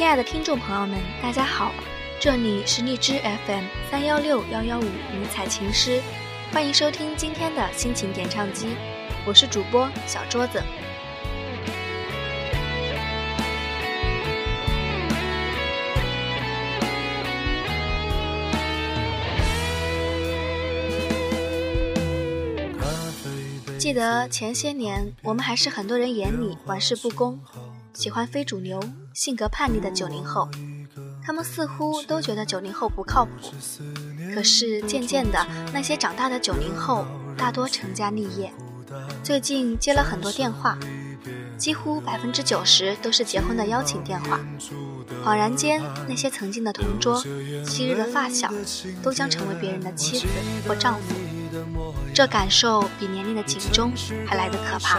亲爱的听众朋友们，大家好，这里是荔枝 FM 三幺六幺幺五迷彩情诗，欢迎收听今天的心情点唱机，我是主播小桌子。记得前些年，我们还是很多人眼里玩世不恭、喜欢非主流、性格叛逆的九零后，他们似乎都觉得九零后不靠谱。可是渐渐的，那些长大的九零后大多成家立业。最近接了很多电话，几乎百分之九十都是结婚的邀请电话。恍然间，那些曾经的同桌、昔日的发小，都将成为别人的妻子或丈夫。这感受比年龄的警钟还来得可怕，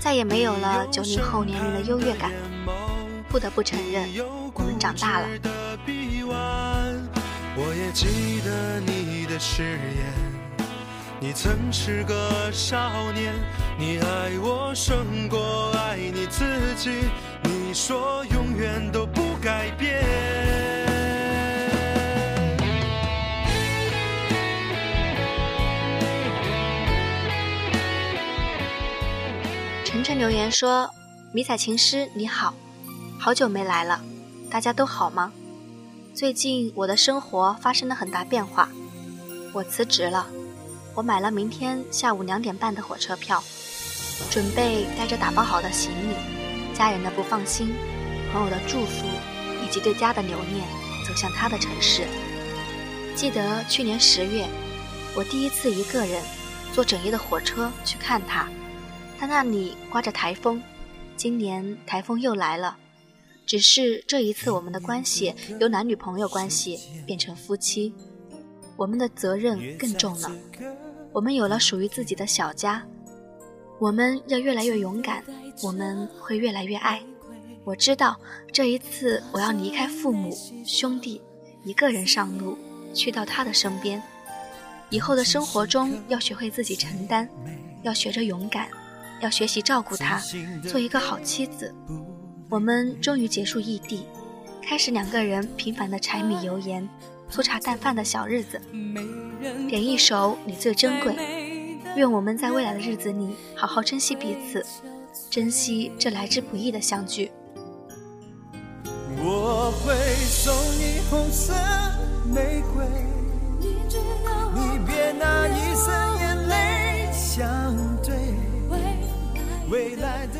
再也没有了九零后年龄的优越感。不得不承认，我们长大了。我也记得你的誓言，你曾是个少年，你爱我胜过爱你自己，你说永远都不改变。留言说：“迷彩情诗你好，好久没来了，大家都好吗？最近我的生活发生了很大变化，我辞职了，我买了明天下午两点半的火车票，准备带着打包好的行李、家人的不放心、朋友的祝福以及对家的留念，走向他的城市。记得去年十月，我第一次一个人坐整夜的火车去看他。”他那里刮着台风，今年台风又来了，只是这一次我们的关系由男女朋友关系变成夫妻，我们的责任更重了，我们有了属于自己的小家，我们要越来越勇敢，我们会越来越爱。我知道这一次我要离开父母兄弟，一个人上路去到他的身边，以后的生活中要学会自己承担，要学着勇敢。要学习照顾他，做一个好妻子。我们终于结束异地，开始两个人平凡的柴米油盐、粗茶淡饭的小日子。点一首《你最珍贵》，愿我们在未来的日子里好好珍惜彼此，珍惜这来之不易的相聚。我会送你红色玫瑰，你别拿一生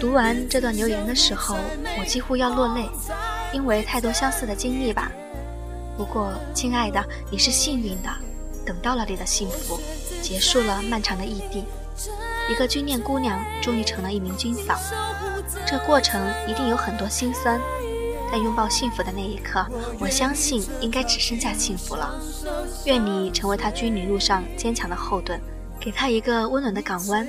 读完这段留言的时候，我几乎要落泪，因为太多相似的经历吧。不过，亲爱的，你是幸运的，等到了你的幸福，结束了漫长的异地。一个军恋姑娘终于成了一名军嫂，这过程一定有很多心酸。在拥抱幸福的那一刻，我相信应该只剩下幸福了。愿你成为他军旅路上坚强的后盾，给他一个温暖的港湾。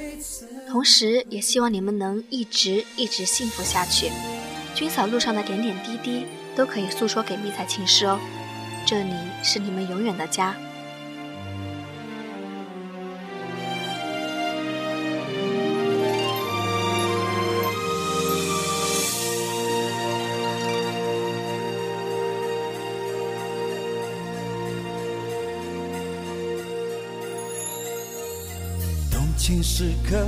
同时，也希望你们能一直一直幸福下去。军嫂路上的点点滴滴都可以诉说给迷彩情诗哦，这里是你们永远的家。动情时刻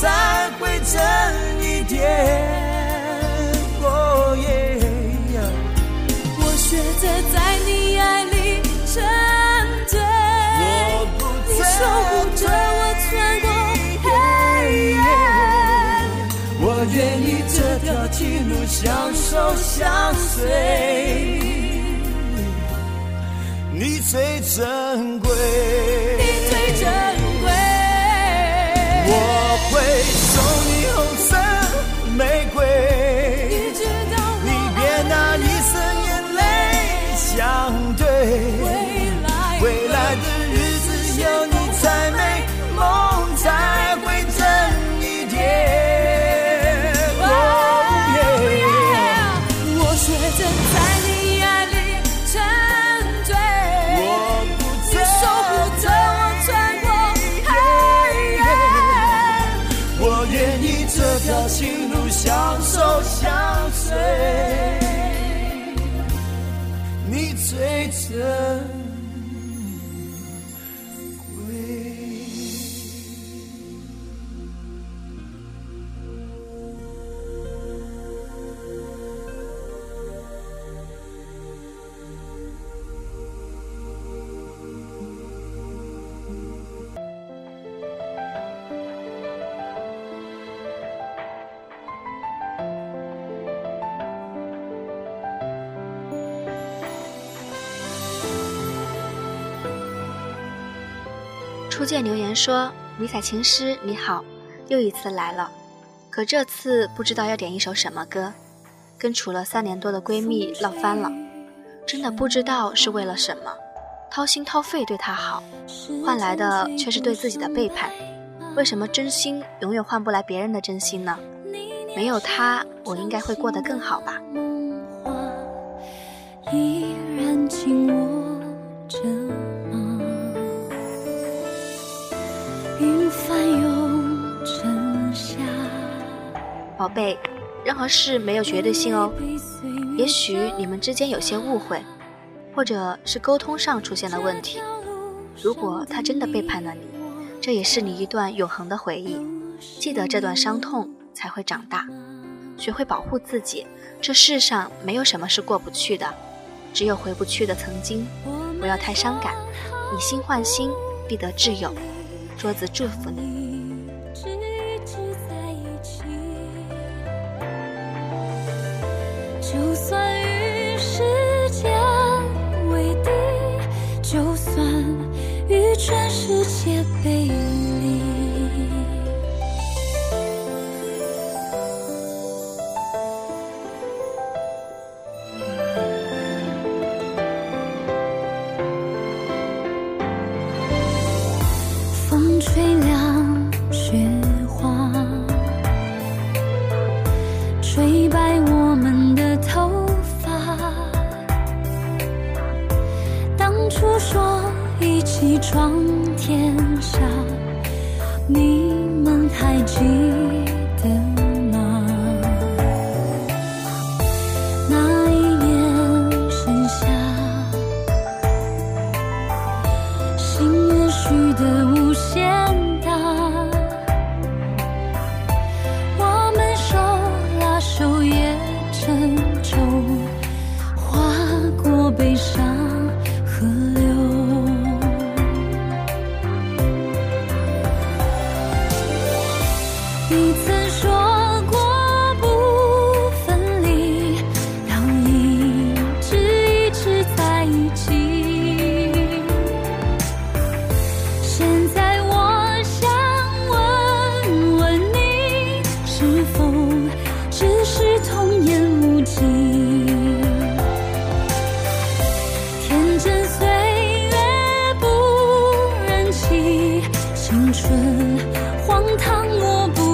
才会真一点。哦耶！我选择在你爱里沉醉，你守护着我穿过黑夜。我愿意这条情路相守相随，你最珍贵。初见留言说：“迷彩情诗你好，又一次来了，可这次不知道要点一首什么歌，跟处了三年多的闺蜜闹翻了，真的不知道是为了什么，掏心掏肺对她好，换来的却是对自己的背叛。为什么真心永远换不来别人的真心呢？没有他，我应该会过得更好吧。”依然紧握宝贝，任何事没有绝对性哦。也许你们之间有些误会，或者是沟通上出现了问题。如果他真的背叛了你，这也是你一段永恒的回忆。记得这段伤痛，才会长大，学会保护自己。这世上没有什么是过不去的。只有回不去的曾经，不要太伤感。以心换心，必得挚友。桌子祝福你。就算荒唐我不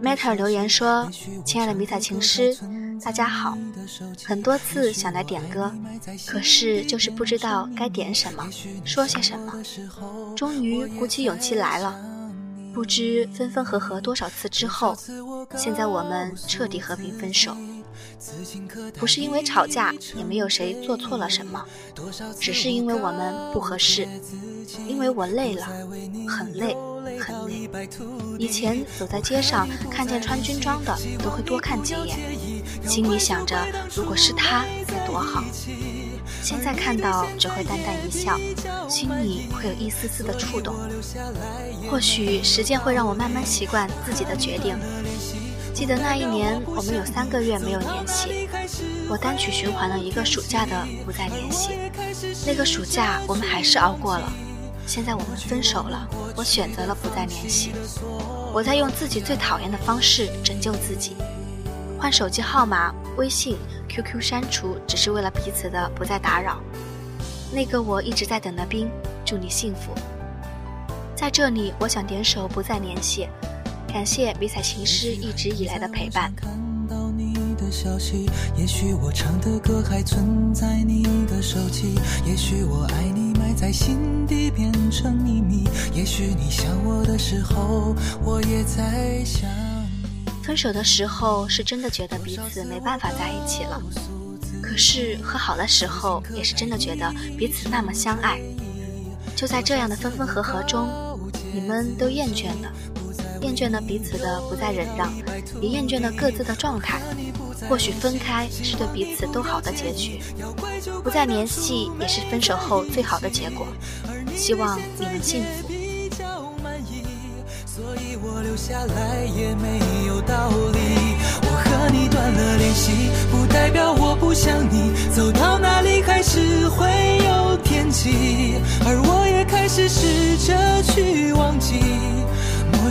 Matter 留言说：“亲爱的迷彩情诗，大家好。很多次想来点歌，可是就是不知道该点什么，说些什么。终于鼓起勇气来了。不知分分合合多少次之后，现在我们彻底和平分手。不是因为吵架，也没有谁做错了什么，只是因为我们不合适。因为我累了，很累。”很累。以前走在街上，看见穿军装的，都会多看几眼，心里想着如果是他该多好。现在看到只会淡淡一笑，心里会有一丝丝的触动。或许时间会让我慢慢习惯自己的决定。记得那一年，我们有三个月没有联系，我单曲循环了一个暑假的不再联系。那个暑假，我们还是熬过了。现在我们分手了，我选择了不再联系。我在用自己最讨厌的方式拯救自己，换手机号码、微信、QQ 删除，只是为了彼此的不再打扰。那个我一直在等的冰，祝你幸福。在这里，我想点首《不再联系》，感谢迷彩情诗一直以来的陪伴。消息，也许我唱的歌还存在你的手机，也许我爱你埋在心底变成秘密，也许你想我的时候，我也在想你。分手的时候是真的觉得彼此没办法在一起了，可是和好的时候也是真的觉得彼此那么相爱。就在这样的分分合合中，你们都厌倦了，厌倦了彼此的不再忍让，也厌倦了各自的状态。或许分开是对彼此都好的结局，不再联系也是分手后最好的结果。希望你们幸福。所以我留下来也没有道理。我和你断了联系，不代表我不想你。走到哪里还是会有而我也开始试着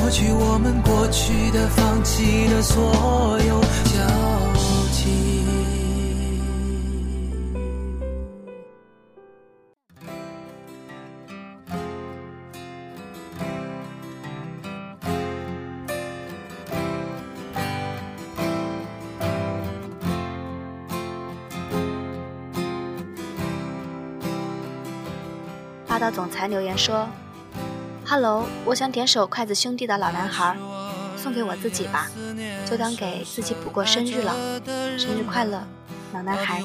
抹去我们过去的、放弃的所有交集。霸道总裁留言说。Hello，我想点首筷子兄弟的《老男孩》，送给我自己吧，就当给自己补过生日了。生日快乐，老男孩。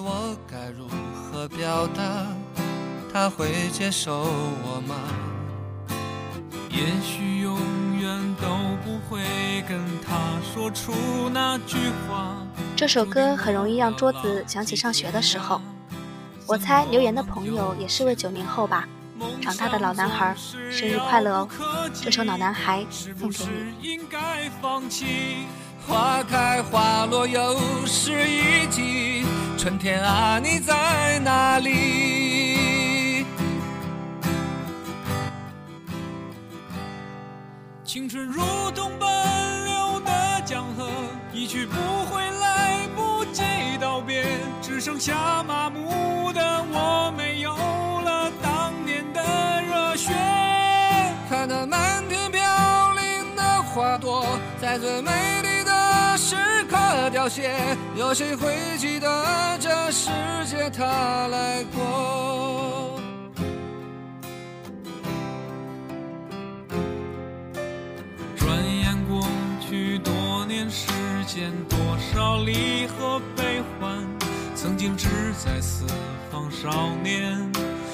他会接受我吗？也许永远都不会跟他说出那句话。这首歌很容易让桌子想起上学的时候。我猜留言的朋友也是位九零后吧。长大的老男孩，生日快乐哦！这首《老男孩》送给你。花开花落又是一季，春天啊，你在哪里？青春如同奔流的江河，一去不回，来不及道别，只剩下麻木的我，没有雪。看那满天飘零的花朵，在最美丽的时刻凋谢。有谁会记得这世界他来过？转眼过去多年时间，多少离合悲欢，曾经志在四方少年，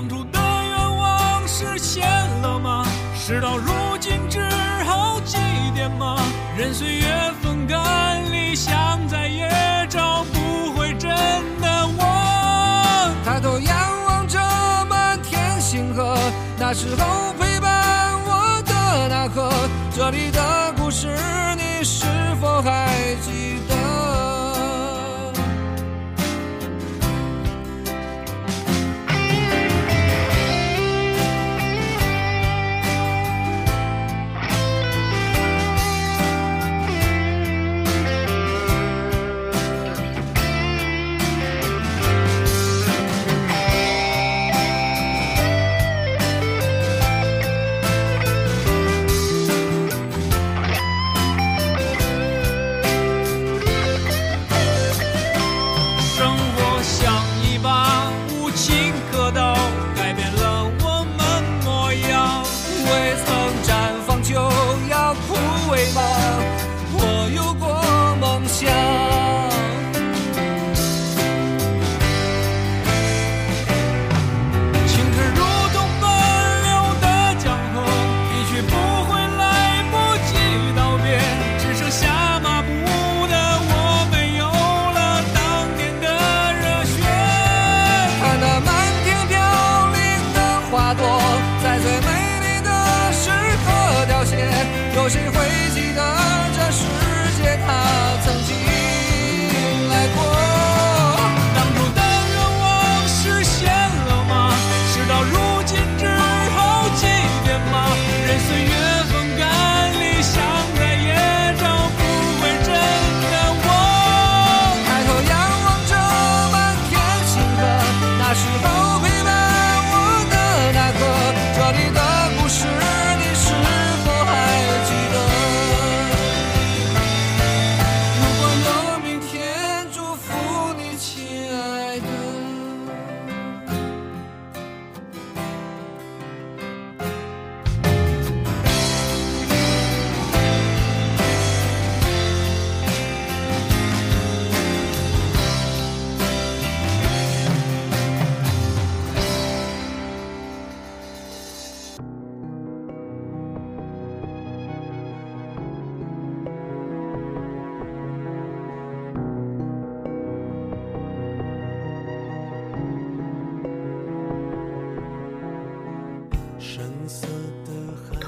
当初的愿望实现了吗？事到如今只好祭奠吗？任岁月风干理想，再也找不回真的我。抬头仰望着满天星河，那时候 always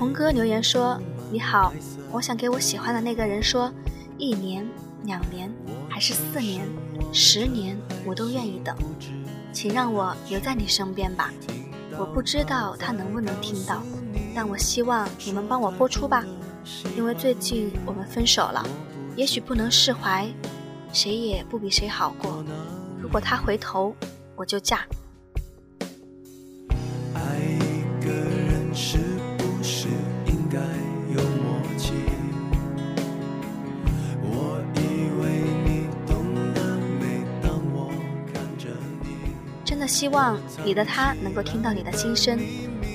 童哥留言说：“你好，我想给我喜欢的那个人说，一年、两年，还是四年、十年，我都愿意等，请让我留在你身边吧。我不知道他能不能听到，但我希望你们帮我播出吧，因为最近我们分手了，也许不能释怀，谁也不比谁好过。如果他回头，我就嫁。”爱一个人是希望你的他能够听到你的心声，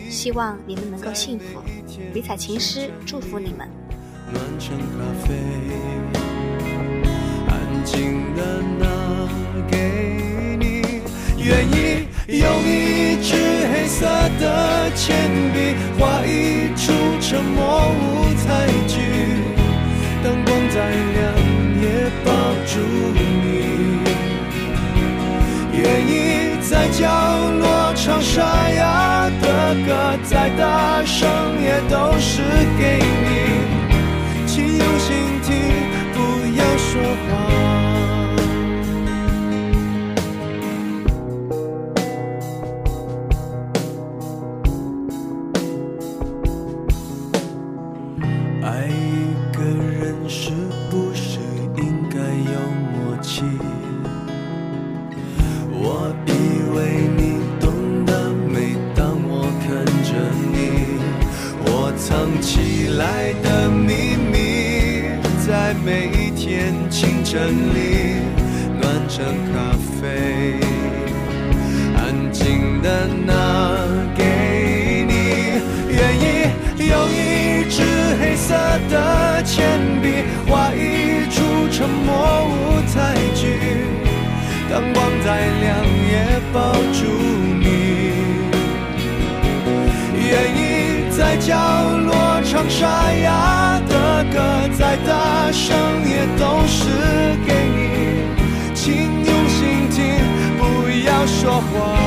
希望你们能够幸福。迷彩情诗祝福你们。暖成咖啡，安静的拿给你，愿意用一支黑色的铅笔画一出沉默舞台剧，灯光再亮也抱住你在角落唱沙哑的歌，再大声也都是给你。请用心听，不要说话。说话。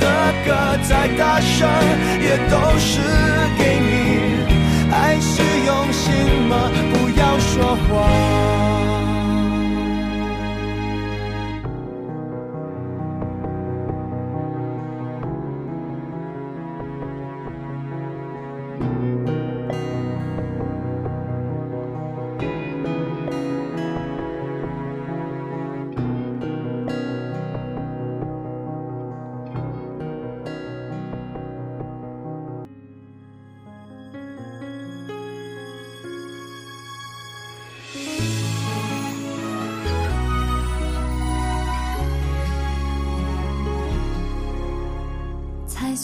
再大声，也都是给你。爱是用心吗？不要说谎。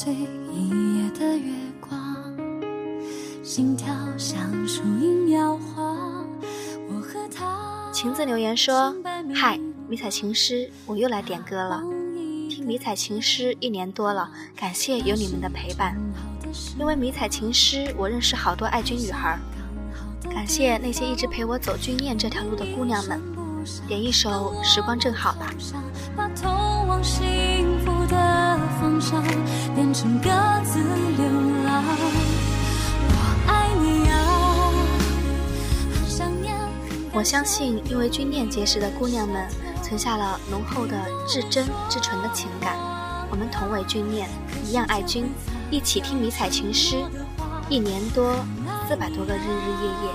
碎一夜的月光，心跳像树影摇晃。我和他。晴子留言说：“嗨，迷彩情诗，我又来点歌了。听迷彩情诗一年多了，感谢有你们的陪伴。因为迷彩情诗，我认识好多爱军女孩。感谢那些一直陪我走军恋这条路的姑娘们。点一首《时光正好》吧。”把通往的方向变成各自流浪。我爱你啊，很想念。我相信，因为军恋结识的姑娘们，存下了浓厚的至真至纯的情感。我们同为军恋，一样爱军，一起听迷彩情诗，一年多，四百多个日日夜夜，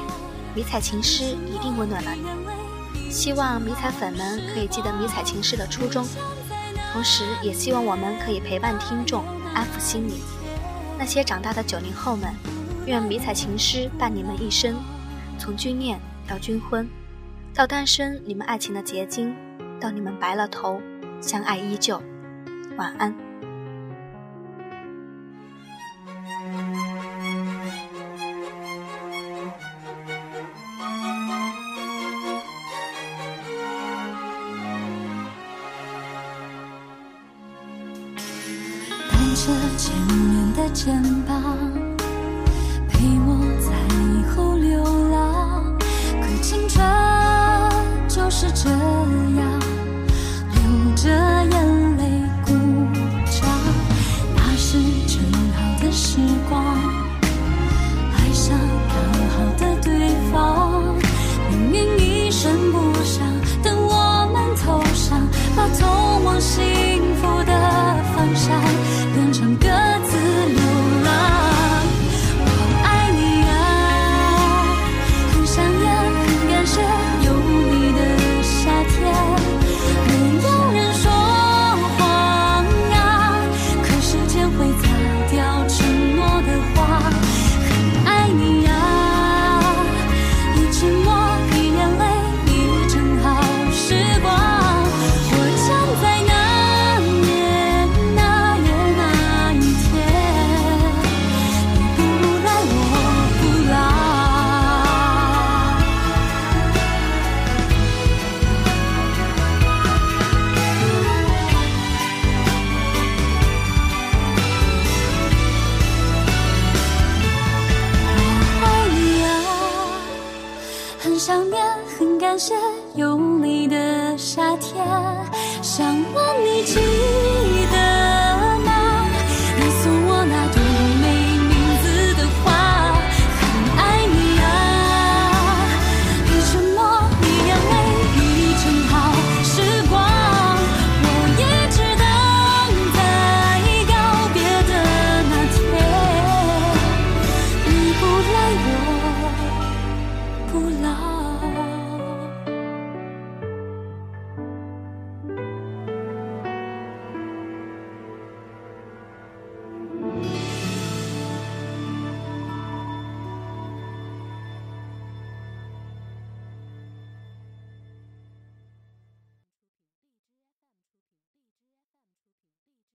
迷彩情诗一定温暖了你。希望迷彩粉们可以记得迷彩情诗的初衷，同时也希望我们可以陪伴听众，安抚心灵。那些长大的九零后们，愿迷彩情诗伴你们一生，从军恋到军婚，到单身你们爱情的结晶，到你们白了头，相爱依旧。晚安。着前面的肩膀，